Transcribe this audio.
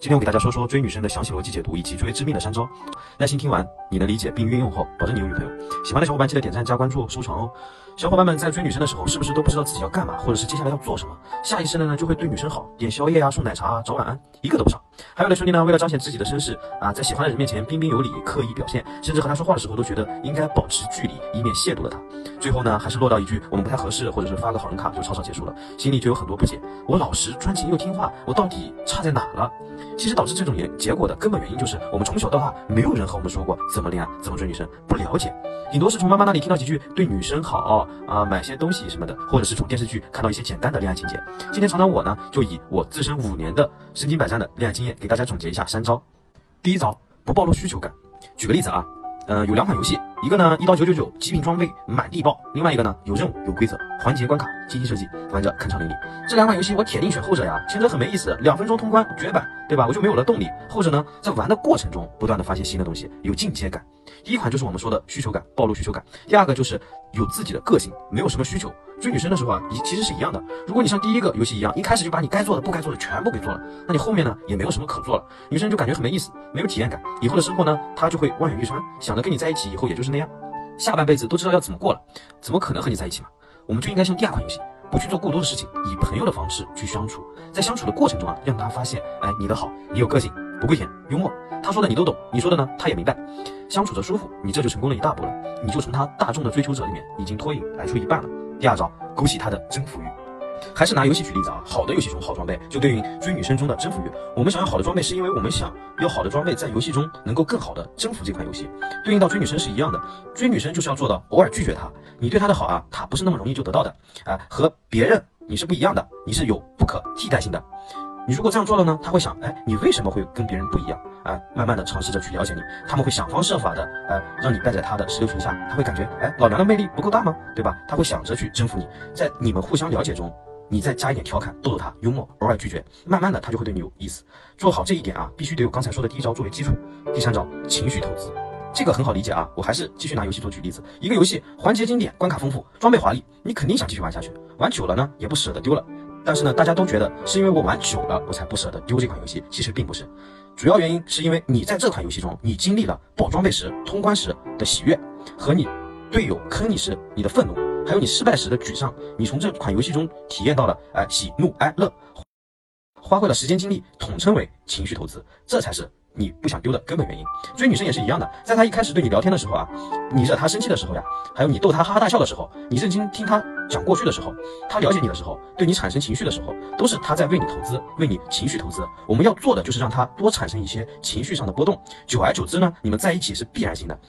今天我给大家说说追女生的详细逻辑解读以及追致命的三招，耐心听完，你能理解并运用后，保证你有女朋友。喜欢的小伙伴记得点赞、加关注、收藏哦。小伙伴们在追女生的时候，是不是都不知道自己要干嘛，或者是接下来要做什么？下意识的呢，就会对女生好，点宵夜啊，送奶茶啊，早晚安，一个都不少。还有的兄弟呢，为了彰显自己的绅士啊，在喜欢的人面前彬彬有礼，刻意表现，甚至和他说话的时候都觉得应该保持距离，以免亵渎了他。最后呢，还是落到一句我们不太合适，或者是发个好人卡就草草结束了，心里就有很多不解。我老实、专情又听话，我到底差在哪了？其实导致这种结结果的根本原因就是我们从小到大没有人和我们说过怎么恋爱、怎么追女生，不了解，顶多是从妈妈那里听到几句对女生好啊，买些东西什么的，或者是从电视剧看到一些简单的恋爱情节。今天常常我呢，就以我自身五年的身经百战的恋爱经验，给大家总结一下三招。第一招，不暴露需求感。举个例子啊。呃，有两款游戏，一个呢一刀九九九，极品装备满地爆；另外一个呢有任务有规则，环节关卡精心设计，玩着酣畅淋漓。这两款游戏我铁定选后者呀，前者很没意思，两分钟通关绝版，对吧？我就没有了动力。后者呢，在玩的过程中不断的发现新的东西，有进阶感。第一款就是我们说的需求感，暴露需求感；第二个就是有自己的个性，没有什么需求。追女生的时候啊，一其实是一样的。如果你像第一个游戏一样，一开始就把你该做的、不该做的全部给做了，那你后面呢也没有什么可做了，女生就感觉很没意思，没有体验感。以后的生活呢，她就会望眼欲穿，想着跟你在一起以后也就是那样，下半辈子都知道要怎么过了，怎么可能和你在一起嘛？我们就应该像第二款游戏，不去做过多的事情，以朋友的方式去相处，在相处的过程中啊，让他发现，哎，你的好，你有个性，不跪舔，幽默，他说的你都懂，你说的呢，他也明白，相处着舒服，你这就成功了一大步了，你就从他大众的追求者里面已经脱颖而出一半了。第二招，勾起他的征服欲，还是拿游戏举例子啊。好的游戏中好装备，就对应追女生中的征服欲。我们想要好的装备，是因为我们想要好的装备在游戏中能够更好的征服这款游戏。对应到追女生是一样的，追女生就是要做到偶尔拒绝她。你对她的好啊，她不是那么容易就得到的啊。和别人你是不一样的，你是有不可替代性的。你如果这样做了呢，他会想，哎，你为什么会跟别人不一样？啊，慢慢的尝试着去了解你，他们会想方设法的，呃，让你待在他的石榴裙下。他会感觉，哎，老娘的魅力不够大吗？对吧？他会想着去征服你，在你们互相了解中，你再加一点调侃，逗逗他，幽默，偶尔拒绝，慢慢的他就会对你有意思。做好这一点啊，必须得有刚才说的第一招作为基础。第三招，情绪投资，这个很好理解啊。我还是继续拿游戏做举例子，一个游戏环节经典，关卡丰富，装备华丽，你肯定想继续玩下去，玩久了呢，也不舍得丢了。但是呢，大家都觉得是因为我玩久了，我才不舍得丢这款游戏。其实并不是，主要原因是因为你在这款游戏中，你经历了保装备时、通关时的喜悦，和你队友坑你时你的愤怒，还有你失败时的沮丧。你从这款游戏中体验到了哎喜怒哀乐，花费了时间精力，统称为情绪投资，这才是。你不想丢的根本原因，追女生也是一样的，在她一开始对你聊天的时候啊，你惹她生气的时候呀，还有你逗她哈哈大笑的时候，你认真听她讲过去的时候，她了解你的时候，对你产生情绪的时候，都是她在为你投资，为你情绪投资。我们要做的就是让她多产生一些情绪上的波动，久而久之呢，你们在一起是必然性的。